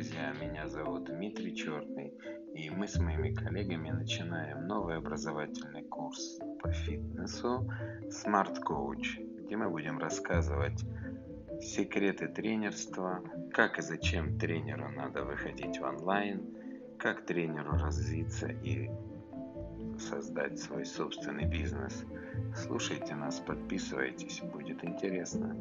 Друзья, меня зовут Дмитрий Черный, и мы с моими коллегами начинаем новый образовательный курс по фитнесу Smart Coach, где мы будем рассказывать секреты тренерства, как и зачем тренеру надо выходить в онлайн, как тренеру развиться и создать свой собственный бизнес. Слушайте нас, подписывайтесь, будет интересно.